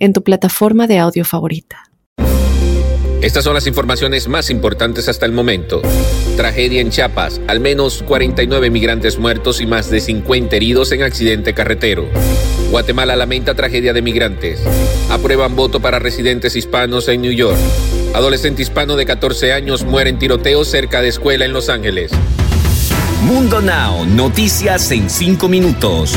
en tu plataforma de audio favorita. Estas son las informaciones más importantes hasta el momento. Tragedia en Chiapas, al menos 49 migrantes muertos y más de 50 heridos en accidente carretero. Guatemala lamenta tragedia de migrantes. Aprueban voto para residentes hispanos en New York. Adolescente hispano de 14 años muere en tiroteo cerca de escuela en Los Ángeles. Mundo Now, noticias en 5 minutos.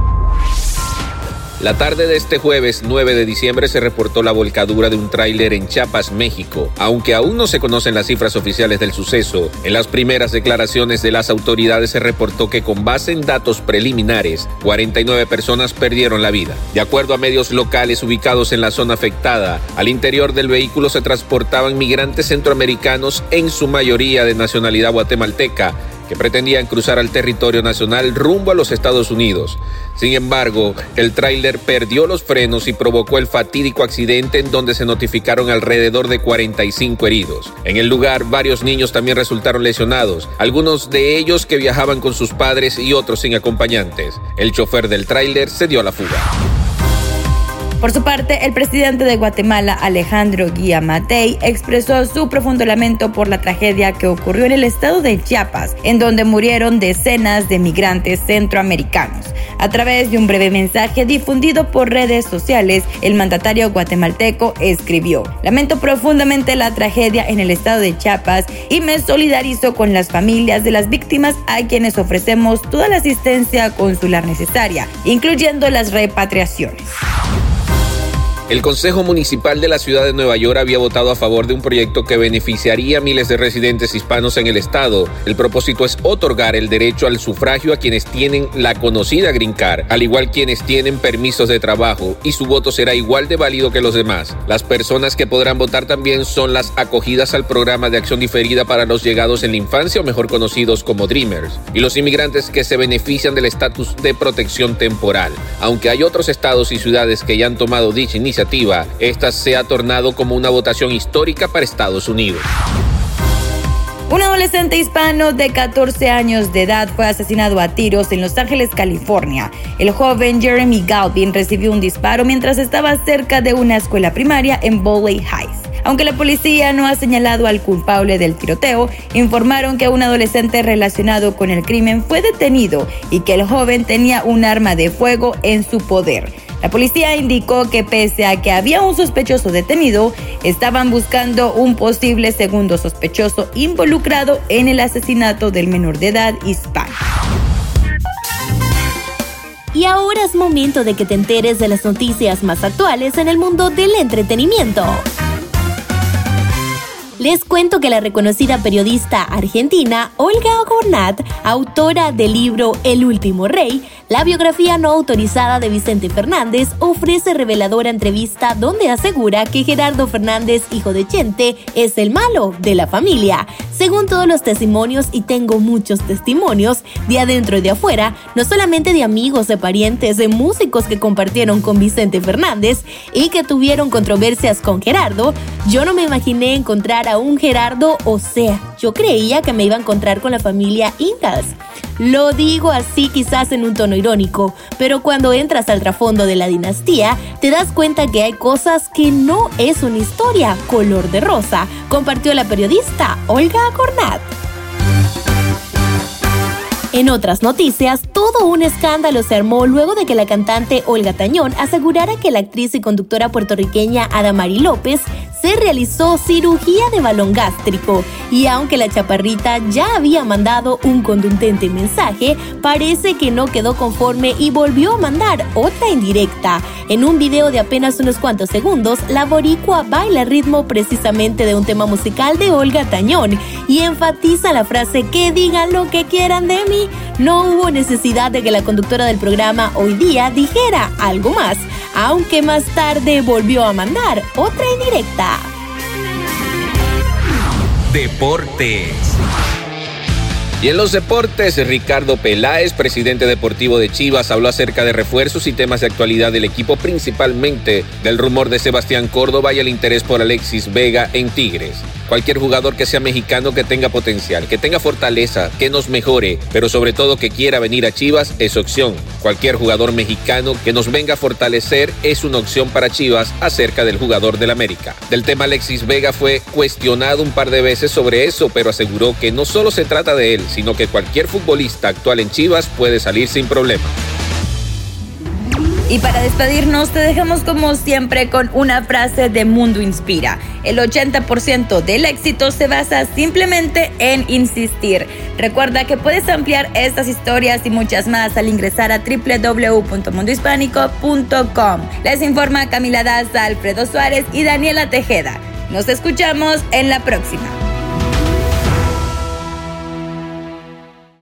La tarde de este jueves 9 de diciembre se reportó la volcadura de un tráiler en Chiapas, México. Aunque aún no se conocen las cifras oficiales del suceso, en las primeras declaraciones de las autoridades se reportó que con base en datos preliminares, 49 personas perdieron la vida. De acuerdo a medios locales ubicados en la zona afectada, al interior del vehículo se transportaban migrantes centroamericanos, en su mayoría de nacionalidad guatemalteca, que pretendían cruzar al territorio nacional rumbo a los Estados Unidos. Sin embargo, el tráiler perdió los frenos y provocó el fatídico accidente en donde se notificaron alrededor de 45 heridos. En el lugar, varios niños también resultaron lesionados, algunos de ellos que viajaban con sus padres y otros sin acompañantes. El chofer del tráiler se dio a la fuga. Por su parte, el presidente de Guatemala, Alejandro Guía Matei, expresó su profundo lamento por la tragedia que ocurrió en el estado de Chiapas, en donde murieron decenas de migrantes centroamericanos. A través de un breve mensaje difundido por redes sociales, el mandatario guatemalteco escribió, Lamento profundamente la tragedia en el estado de Chiapas y me solidarizo con las familias de las víctimas a quienes ofrecemos toda la asistencia consular necesaria, incluyendo las repatriaciones. El Consejo Municipal de la Ciudad de Nueva York había votado a favor de un proyecto que beneficiaría a miles de residentes hispanos en el estado. El propósito es otorgar el derecho al sufragio a quienes tienen la conocida Green al igual quienes tienen permisos de trabajo, y su voto será igual de válido que los demás. Las personas que podrán votar también son las acogidas al programa de acción diferida para los llegados en la infancia o mejor conocidos como Dreamers, y los inmigrantes que se benefician del estatus de protección temporal. Aunque hay otros estados y ciudades que ya han tomado dicha iniciativa, esta se ha tornado como una votación histórica para Estados Unidos. Un adolescente hispano de 14 años de edad fue asesinado a tiros en Los Ángeles, California. El joven Jeremy Galvin recibió un disparo mientras estaba cerca de una escuela primaria en Bowley Heights. Aunque la policía no ha señalado al culpable del tiroteo, informaron que un adolescente relacionado con el crimen fue detenido y que el joven tenía un arma de fuego en su poder. La policía indicó que pese a que había un sospechoso detenido, estaban buscando un posible segundo sospechoso involucrado en el asesinato del menor de edad hispano. Y ahora es momento de que te enteres de las noticias más actuales en el mundo del entretenimiento. Les cuento que la reconocida periodista argentina Olga Gornat, autora del libro El último rey, la biografía no autorizada de Vicente Fernández ofrece reveladora entrevista donde asegura que Gerardo Fernández, hijo de Chente, es el malo de la familia. Según todos los testimonios, y tengo muchos testimonios, de adentro y de afuera, no solamente de amigos, de parientes, de músicos que compartieron con Vicente Fernández y que tuvieron controversias con Gerardo, yo no me imaginé encontrar a un Gerardo, o sea, yo creía que me iba a encontrar con la familia Ingalls. Lo digo así quizás en un tono irónico, pero cuando entras al trasfondo de la dinastía, te das cuenta que hay cosas que no es una historia color de rosa, compartió la periodista Olga Cornat. En otras noticias, todo un escándalo se armó luego de que la cantante Olga Tañón asegurara que la actriz y conductora puertorriqueña Adamari López se realizó cirugía de balón gástrico y aunque la chaparrita ya había mandado un contundente mensaje, parece que no quedó conforme y volvió a mandar otra indirecta. En un video de apenas unos cuantos segundos, la boricua baila ritmo precisamente de un tema musical de Olga Tañón y enfatiza la frase que digan lo que quieran de mí. No hubo necesidad de que la conductora del programa hoy día dijera algo más, aunque más tarde volvió a mandar otra indirecta. Deportes. Y en los deportes, Ricardo Peláez, presidente deportivo de Chivas, habló acerca de refuerzos y temas de actualidad del equipo, principalmente del rumor de Sebastián Córdoba y el interés por Alexis Vega en Tigres. Cualquier jugador que sea mexicano que tenga potencial, que tenga fortaleza, que nos mejore, pero sobre todo que quiera venir a Chivas es opción. Cualquier jugador mexicano que nos venga a fortalecer es una opción para Chivas acerca del jugador del América. Del tema Alexis Vega fue cuestionado un par de veces sobre eso, pero aseguró que no solo se trata de él, sino que cualquier futbolista actual en Chivas puede salir sin problema. Y para despedirnos te dejamos como siempre con una frase de Mundo Inspira. El 80% del éxito se basa simplemente en insistir. Recuerda que puedes ampliar estas historias y muchas más al ingresar a www.mundohispánico.com. Les informa Camila Daza, Alfredo Suárez y Daniela Tejeda. Nos escuchamos en la próxima.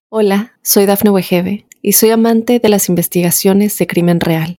Hola, soy Dafne Wegebe y soy amante de las investigaciones de crimen real.